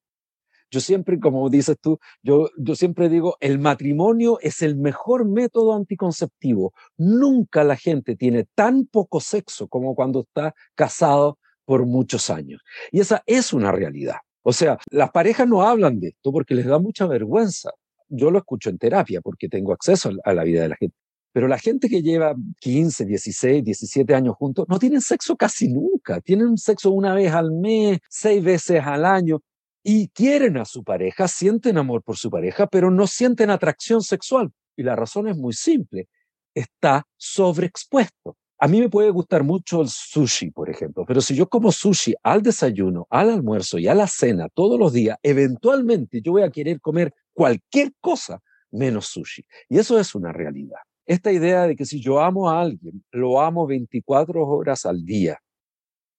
Yo siempre, como dices tú, yo, yo siempre digo, el matrimonio es el mejor método anticonceptivo. Nunca la gente tiene tan poco sexo como cuando está casado por muchos años. Y esa es una realidad. O sea, las parejas no hablan de esto porque les da mucha vergüenza. Yo lo escucho en terapia porque tengo acceso a la vida de la gente. Pero la gente que lleva 15, 16, 17 años juntos no tienen sexo casi nunca. Tienen sexo una vez al mes, seis veces al año y quieren a su pareja, sienten amor por su pareja, pero no sienten atracción sexual. Y la razón es muy simple. Está sobreexpuesto. A mí me puede gustar mucho el sushi, por ejemplo, pero si yo como sushi al desayuno, al almuerzo y a la cena todos los días, eventualmente yo voy a querer comer cualquier cosa menos sushi. Y eso es una realidad. Esta idea de que si yo amo a alguien, lo amo 24 horas al día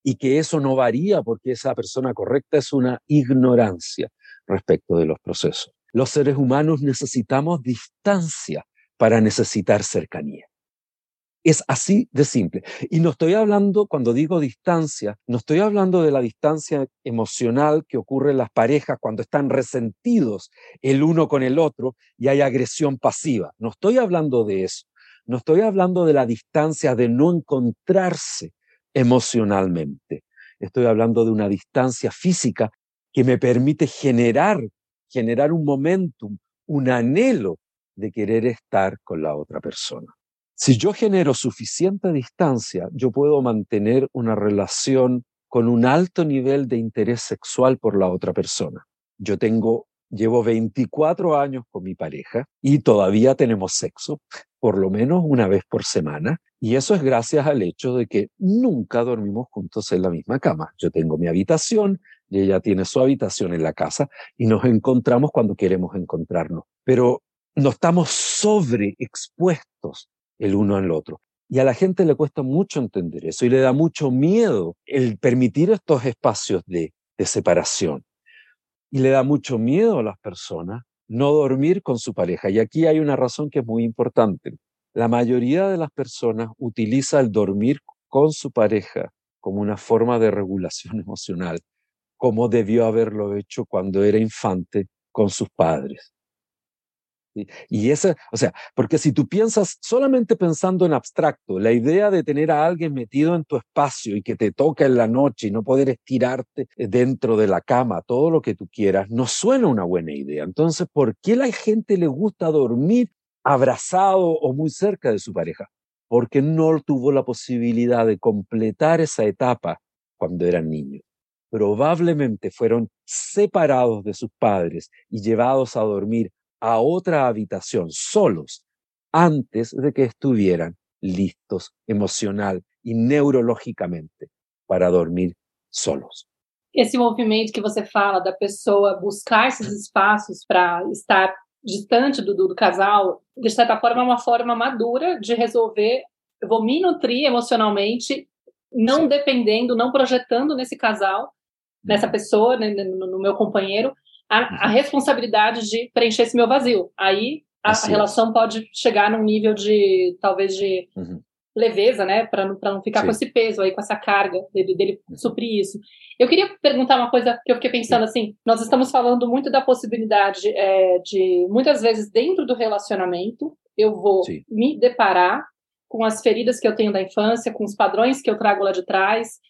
y que eso no varía porque esa persona correcta es una ignorancia respecto de los procesos. Los seres humanos necesitamos distancia para necesitar cercanía. Es así de simple. Y no estoy hablando, cuando digo distancia, no estoy hablando de la distancia emocional que ocurre en las parejas cuando están resentidos el uno con el otro y hay agresión pasiva. No estoy hablando de eso. No estoy hablando de la distancia de no encontrarse emocionalmente. Estoy hablando de una distancia física que me permite generar, generar un momentum, un anhelo de querer estar con la otra persona. Si yo genero suficiente distancia, yo puedo mantener una relación con un alto nivel de interés sexual por la otra persona. Yo tengo, llevo 24 años con mi pareja y todavía tenemos sexo, por lo menos una vez por semana. Y eso es gracias al hecho de que nunca dormimos juntos en la misma cama. Yo tengo mi habitación y ella tiene su habitación en la casa y nos encontramos cuando queremos encontrarnos. Pero no estamos sobreexpuestos el uno al otro. Y a la gente le cuesta mucho entender eso y le da mucho miedo el permitir estos espacios de, de separación. Y le da mucho miedo a las personas no dormir con su pareja. Y aquí hay una razón que es muy importante. La mayoría de las personas utiliza el dormir con su pareja como una forma de regulación emocional, como debió haberlo hecho cuando era infante con sus padres. Y esa, o sea, porque si tú piensas solamente pensando en abstracto, la idea de tener a alguien metido en tu espacio y que te toca en la noche y no poder estirarte dentro de la cama, todo lo que tú quieras, no suena una buena idea. Entonces, ¿por qué la gente le gusta dormir abrazado o muy cerca de su pareja? Porque no tuvo la posibilidad de completar esa etapa cuando eran niños probablemente fueron separados de sus padres y llevados a dormir a otra habitación solos antes de que estuvieran listos emocional e neurologicamente para dormir solos. Esse movimento que você fala da pessoa buscar esses espaços para estar distante do, do, casal, de certa forma, é uma forma madura de resolver. Eu vou me nutrir emocionalmente, não Sim. dependendo, não projetando nesse casal, nessa uhum. pessoa, né, no, meu companheiro, a, a, uhum. responsabilidade de preencher esse meu vazio. Aí a, assim, relação pode chegar num nível de, talvez, de uhum. leveza, né? Para não, não ficar Sim. com esse peso aí, com essa carga dele, dele uhum. suprir isso. Eu queria perguntar uma coisa que eu fiquei pensando assim: nós estamos falando muito da possibilidade é, de, muitas vezes, dentro do relacionamento, eu vou Sim. me deparar com as feridas que eu tenho da infância, com os padrões que eu trago lá de trás,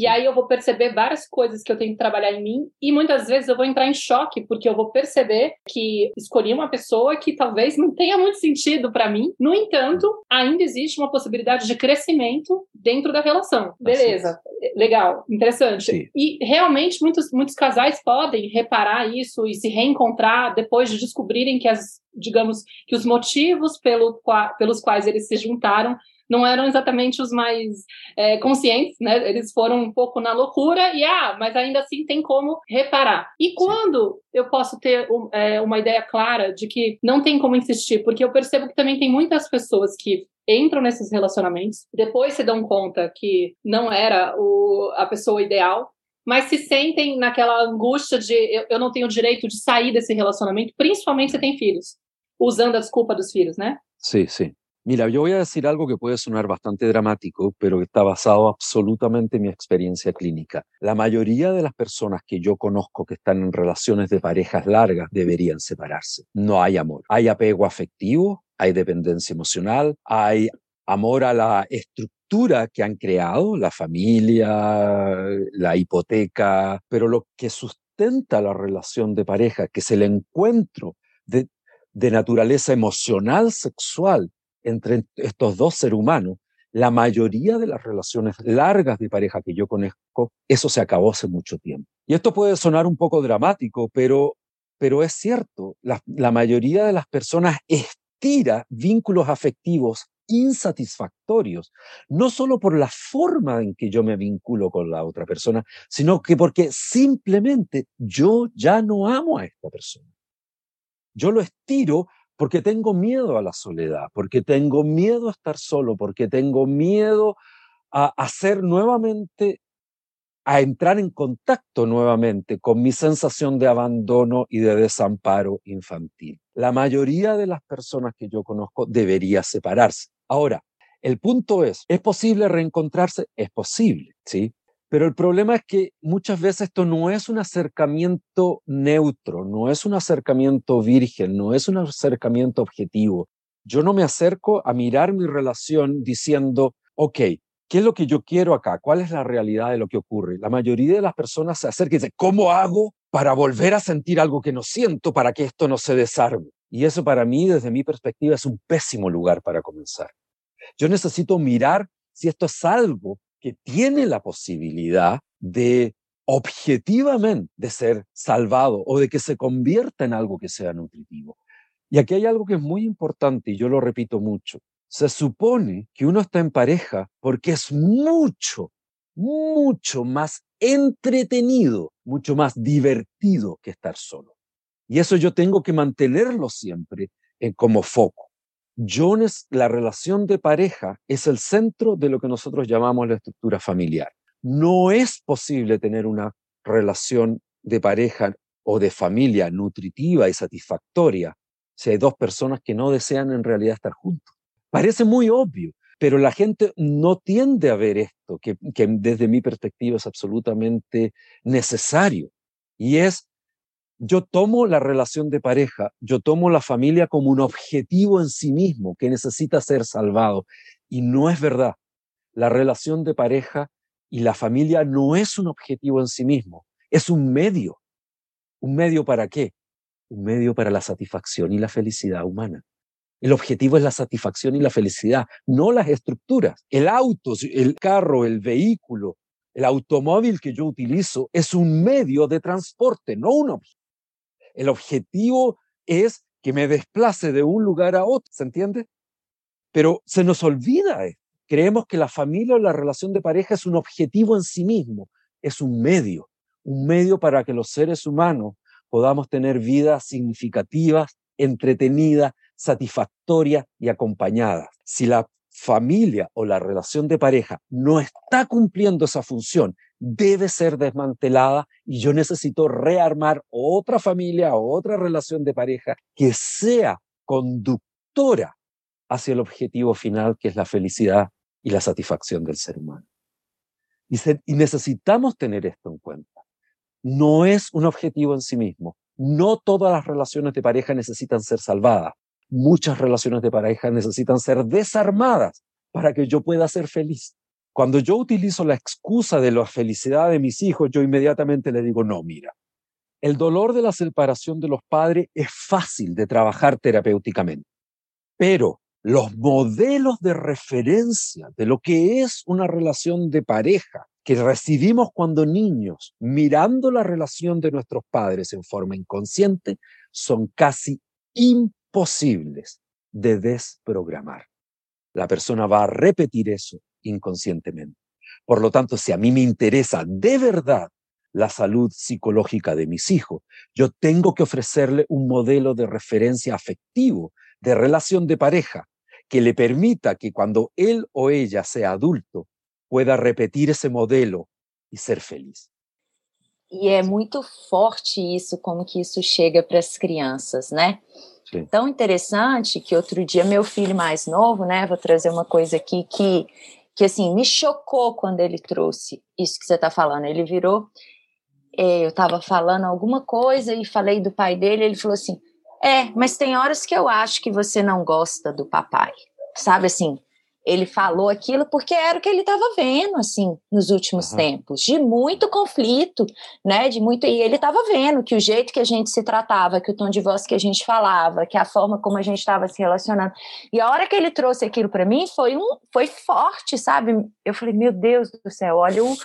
e aí eu vou perceber várias coisas que eu tenho que trabalhar em mim e muitas vezes eu vou entrar em choque porque eu vou perceber que escolhi uma pessoa que talvez não tenha muito sentido para mim. No entanto, ainda existe uma possibilidade de crescimento dentro da relação. Beleza, legal, interessante. Sim. E realmente muitos muitos casais podem reparar isso e se reencontrar depois de descobrirem que as digamos que os motivos pelo, pelos quais eles se juntaram não eram exatamente os mais é, conscientes, né? Eles foram um pouco na loucura e, ah, mas ainda assim tem como reparar. E quando eu posso ter é, uma ideia clara de que não tem como insistir? Porque eu percebo que também tem muitas pessoas que entram nesses relacionamentos, depois se dão conta que não era o, a pessoa ideal, mas se sentem naquela angústia de eu, eu não tenho direito de sair desse relacionamento, principalmente se tem filhos, usando a desculpa dos filhos, né? Sim, sim. Mira, yo voy a decir algo que puede sonar bastante dramático, pero que está basado absolutamente en mi experiencia clínica. La mayoría de las personas que yo conozco que están en relaciones de parejas largas deberían separarse. No hay amor. Hay apego afectivo, hay dependencia emocional, hay amor a la estructura que han creado, la familia, la hipoteca, pero lo que sustenta la relación de pareja, que es el encuentro de, de naturaleza emocional, sexual, entre estos dos seres humanos, la mayoría de las relaciones largas de pareja que yo conozco, eso se acabó hace mucho tiempo. Y esto puede sonar un poco dramático, pero, pero es cierto, la, la mayoría de las personas estira vínculos afectivos insatisfactorios, no solo por la forma en que yo me vinculo con la otra persona, sino que porque simplemente yo ya no amo a esta persona. Yo lo estiro porque tengo miedo a la soledad, porque tengo miedo a estar solo, porque tengo miedo a hacer nuevamente, a entrar en contacto nuevamente con mi sensación de abandono y de desamparo infantil. La mayoría de las personas que yo conozco debería separarse. Ahora, el punto es, ¿es posible reencontrarse? Es posible, ¿sí? Pero el problema es que muchas veces esto no es un acercamiento neutro, no es un acercamiento virgen, no es un acercamiento objetivo. Yo no me acerco a mirar mi relación diciendo, ok, ¿qué es lo que yo quiero acá? ¿Cuál es la realidad de lo que ocurre? La mayoría de las personas se acercan y dicen, ¿cómo hago para volver a sentir algo que no siento para que esto no se desarme? Y eso para mí, desde mi perspectiva, es un pésimo lugar para comenzar. Yo necesito mirar si esto es algo que tiene la posibilidad de objetivamente de ser salvado o de que se convierta en algo que sea nutritivo. Y aquí hay algo que es muy importante y yo lo repito mucho. Se supone que uno está en pareja porque es mucho, mucho más entretenido, mucho más divertido que estar solo. Y eso yo tengo que mantenerlo siempre en como foco. Jones, la relación de pareja es el centro de lo que nosotros llamamos la estructura familiar. No es posible tener una relación de pareja o de familia nutritiva y satisfactoria si hay dos personas que no desean en realidad estar juntos. Parece muy obvio, pero la gente no tiende a ver esto, que, que desde mi perspectiva es absolutamente necesario. Y es yo tomo la relación de pareja, yo tomo la familia como un objetivo en sí mismo que necesita ser salvado. Y no es verdad. La relación de pareja y la familia no es un objetivo en sí mismo, es un medio. ¿Un medio para qué? Un medio para la satisfacción y la felicidad humana. El objetivo es la satisfacción y la felicidad, no las estructuras. El auto, el carro, el vehículo, el automóvil que yo utilizo es un medio de transporte, no un objetivo. El objetivo es que me desplace de un lugar a otro, ¿se entiende? Pero se nos olvida esto. Creemos que la familia o la relación de pareja es un objetivo en sí mismo, es un medio, un medio para que los seres humanos podamos tener vidas significativas, entretenidas, satisfactorias y acompañadas. Si la familia o la relación de pareja no está cumpliendo esa función, debe ser desmantelada y yo necesito rearmar otra familia otra relación de pareja que sea conductora hacia el objetivo final, que es la felicidad y la satisfacción del ser humano. Y, y necesitamos tener esto en cuenta. No es un objetivo en sí mismo. No todas las relaciones de pareja necesitan ser salvadas muchas relaciones de pareja necesitan ser desarmadas para que yo pueda ser feliz. Cuando yo utilizo la excusa de la felicidad de mis hijos, yo inmediatamente le digo, no, mira, el dolor de la separación de los padres es fácil de trabajar terapéuticamente, pero los modelos de referencia de lo que es una relación de pareja que recibimos cuando niños, mirando la relación de nuestros padres en forma inconsciente, son casi imposibles posibles de desprogramar. La persona va a repetir eso inconscientemente. Por lo tanto, si a mí me interesa de verdad la salud psicológica de mis hijos, yo tengo que ofrecerle un modelo de referencia afectivo, de relación de pareja, que le permita que cuando él o ella sea adulto pueda repetir ese modelo y ser feliz. Y es muy forte eso, como que eso chega para las crianças, ¿no? Sim. Tão interessante que outro dia meu filho mais novo, né, vou trazer uma coisa aqui que, que assim, me chocou quando ele trouxe isso que você está falando. Ele virou, é, eu estava falando alguma coisa e falei do pai dele, ele falou assim, é, mas tem horas que eu acho que você não gosta do papai. Sabe assim, ele falou aquilo porque era o que ele estava vendo assim nos últimos uhum. tempos. De muito conflito né de muito e ele estava vendo que o jeito que a gente se tratava que o tom de voz que a gente falava que a forma como a gente estava se relacionando. E a hora que ele trouxe aquilo para mim foi um foi forte sabe? Eu falei meu Deus do céu olha o,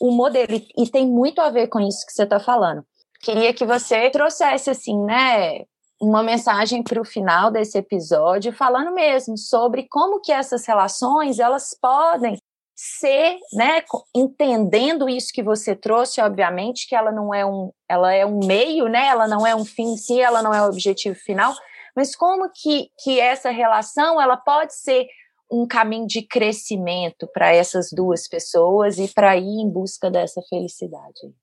o modelo. E, e tem muito a ver com isso que você está falando. Queria que você trouxesse assim né uma mensagem para o final desse episódio, falando mesmo sobre como que essas relações elas podem ser, né, entendendo isso que você trouxe, obviamente que ela não é um, ela é um meio, né, ela não é um fim em si, ela não é o objetivo final, mas como que, que essa relação ela pode ser um caminho de crescimento para essas duas pessoas e para ir em busca dessa felicidade.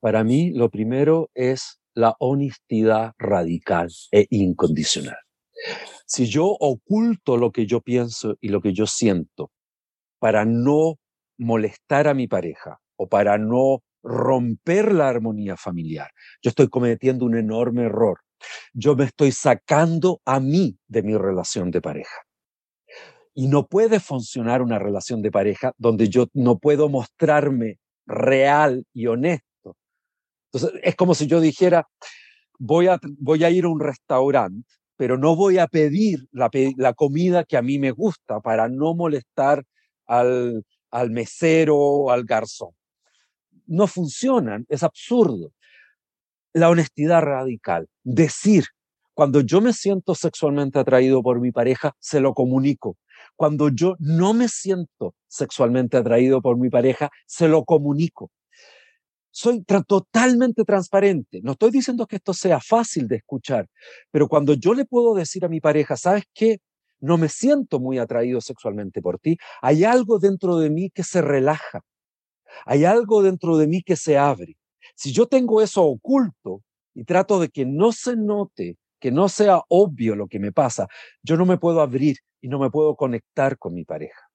Para mim, lo primeiro é la honestidad radical e incondicional. Si yo oculto lo que yo pienso y lo que yo siento para no molestar a mi pareja o para no romper la armonía familiar, yo estoy cometiendo un enorme error. Yo me estoy sacando a mí de mi relación de pareja. Y no puede funcionar una relación de pareja donde yo no puedo mostrarme real y honesto entonces, es como si yo dijera, voy a, voy a ir a un restaurante, pero no voy a pedir la, la comida que a mí me gusta para no molestar al, al mesero o al garzón. No funcionan, es absurdo. La honestidad radical, decir, cuando yo me siento sexualmente atraído por mi pareja, se lo comunico. Cuando yo no me siento sexualmente atraído por mi pareja, se lo comunico soy totalmente transparente. No estoy diciendo que esto sea fácil de escuchar, pero cuando yo le puedo decir a mi pareja, ¿sabes qué? No me siento muy atraído sexualmente por ti, hay algo dentro de mí que se relaja, hay algo dentro de mí que se abre. Si yo tengo eso oculto y trato de que no se note, que no sea obvio lo que me pasa, yo no me puedo abrir y no me puedo conectar con mi pareja.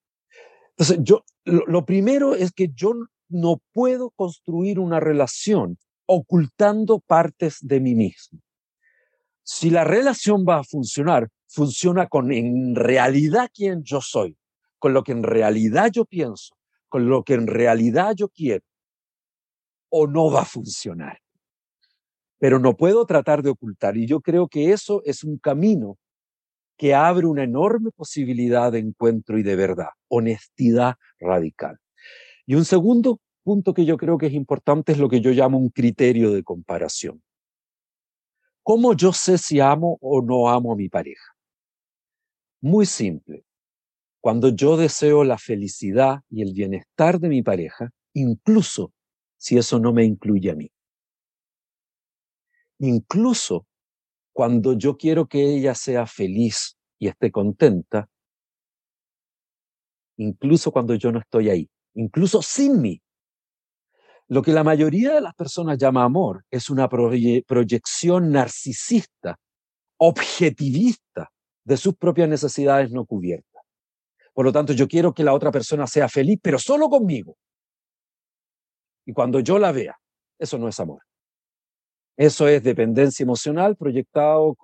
Entonces, yo, lo, lo primero es que yo no puedo construir una relación ocultando partes de mí mismo. Si la relación va a funcionar, funciona con en realidad quién yo soy, con lo que en realidad yo pienso, con lo que en realidad yo quiero, o no va a funcionar. Pero no puedo tratar de ocultar y yo creo que eso es un camino que abre una enorme posibilidad de encuentro y de verdad, honestidad radical. Y un segundo punto que yo creo que es importante es lo que yo llamo un criterio de comparación. ¿Cómo yo sé si amo o no amo a mi pareja? muy simple. Cuando yo deseo la felicidad y el bienestar de mi pareja, incluso si eso no me incluye a mí. Incluso cuando yo quiero que ella sea feliz y esté contenta, incluso cuando yo no estoy ahí, incluso sin mí. Lo que la mayoría de las personas llama amor es una proyección narcisista, objetivista de sus propias necesidades no cubiertas. Por lo tanto, yo quiero que la otra persona sea feliz, pero solo conmigo. Y cuando yo la vea, eso no es amor. Eso es dependencia emocional proyectado,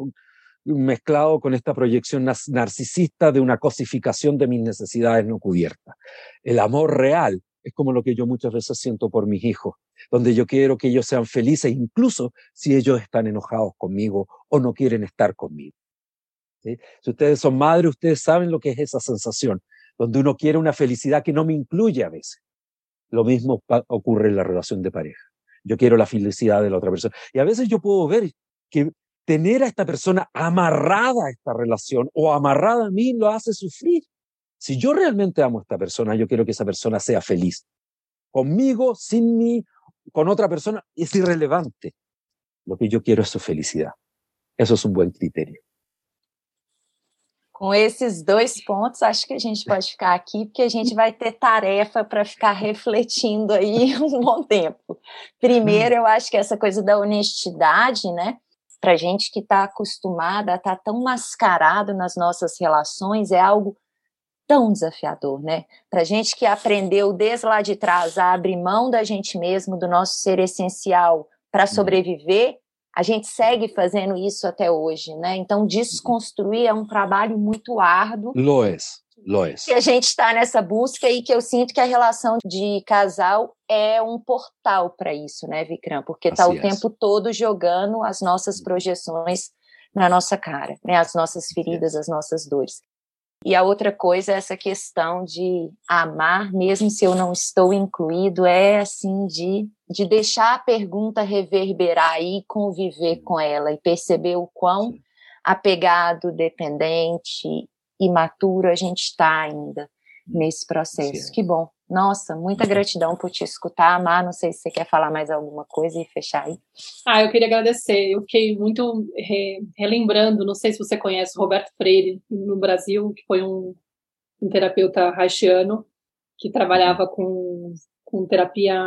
mezclado con esta proyección narcisista de una cosificación de mis necesidades no cubiertas. El amor real es como lo que yo muchas veces siento por mis hijos, donde yo quiero que ellos sean felices, incluso si ellos están enojados conmigo o no quieren estar conmigo. Si ustedes son madres, ustedes saben lo que es esa sensación, donde uno quiere una felicidad que no me incluye a veces. Lo mismo ocurre en la relación de pareja. Yo quiero la felicidad de la otra persona. Y a veces yo puedo ver que tener a esta persona amarrada a esta relación o amarrada a mí lo hace sufrir. Si yo realmente amo a esta persona, yo quiero que esa persona sea feliz. Conmigo, sin mí, con otra persona, es irrelevante. Lo que yo quiero es su felicidad. Eso es un buen criterio. Com esses dois pontos, acho que a gente pode ficar aqui, porque a gente vai ter tarefa para ficar refletindo aí um bom tempo. Primeiro, eu acho que essa coisa da honestidade, né? Para gente que está acostumada a estar tá tão mascarado nas nossas relações, é algo tão desafiador, né? Para gente que aprendeu desde lá de trás a abrir mão da gente mesmo, do nosso ser essencial para uhum. sobreviver, a gente segue fazendo isso até hoje, né? Então, desconstruir é um trabalho muito árduo. Lois, Lois. Que a gente está nessa busca e que eu sinto que a relação de casal é um portal para isso, né, Vikram? Porque está o tempo todo jogando as nossas projeções na nossa cara, né? As nossas feridas, as nossas dores. E a outra coisa é essa questão de amar, mesmo se eu não estou incluído, é assim de, de deixar a pergunta reverberar e conviver com ela e perceber o quão apegado, dependente, imaturo a gente está ainda nesse processo. Que bom. Nossa, muita gratidão por te escutar, Mar. Não sei se você quer falar mais alguma coisa e fechar aí. Ah, eu queria agradecer. Eu fiquei muito re, relembrando, não sei se você conhece Roberto Freire no Brasil, que foi um, um terapeuta haitiano que trabalhava com, com terapia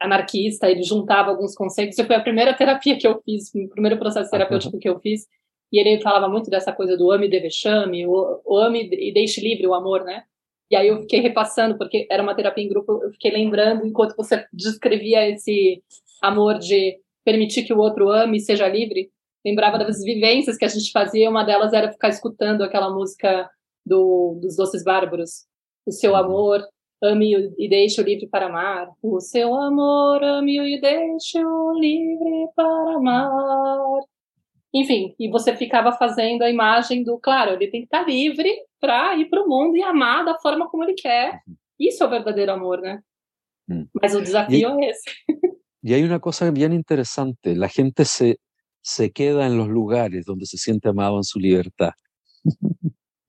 anarquista. Ele juntava alguns conceitos. Isso foi a primeira terapia que eu fiz, o primeiro processo terapêutico que eu fiz. E ele falava muito dessa coisa do ame chame, o, ame e deixe livre o amor, né? E aí eu fiquei repassando, porque era uma terapia em grupo, eu fiquei lembrando, enquanto você descrevia esse amor de permitir que o outro ame e seja livre, lembrava das vivências que a gente fazia, uma delas era ficar escutando aquela música do, dos Doces Bárbaros, o seu amor, ame e deixe-o livre para amar, o seu amor, ame-o e deixe-o livre para amar. Enfim, e você ficava fazendo a imagem do, claro, ele tem que estar livre para ir para o mundo e amar da forma como ele quer. Isso é o verdadeiro amor, né? Mm. Mas o desafio y, es ese. Y hay una cosa bien interesante, la gente se, se queda en los lugares donde se siente amado en su libertad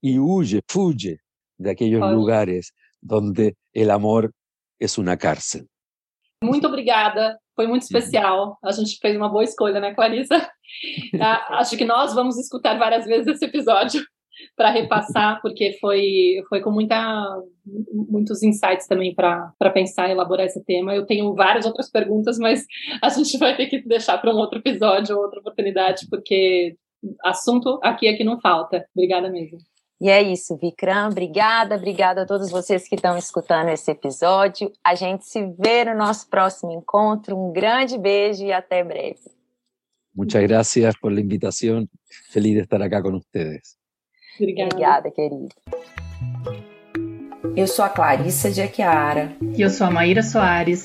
y huye, fuye de aquellos Pode. lugares donde el amor es una cárcel. Muito obrigada, foi muito especial. A gente fez uma boa escolha, né, Clarissa? Acho que nós vamos escutar várias vezes esse episódio para repassar, porque foi, foi com muita, muitos insights também para pensar e elaborar esse tema. Eu tenho várias outras perguntas, mas a gente vai ter que deixar para um outro episódio, outra oportunidade, porque assunto aqui é que não falta. Obrigada mesmo. E é isso, Vikram. Obrigada, obrigada a todos vocês que estão escutando esse episódio. A gente se vê no nosso próximo encontro. Um grande beijo e até breve. Muchas gracias por la invitación. Feliz de estar acá con ustedes. Obrigada. Obrigada, querido. Eu sou a Clarissa de Aquiara. E eu sou a Maíra Soares.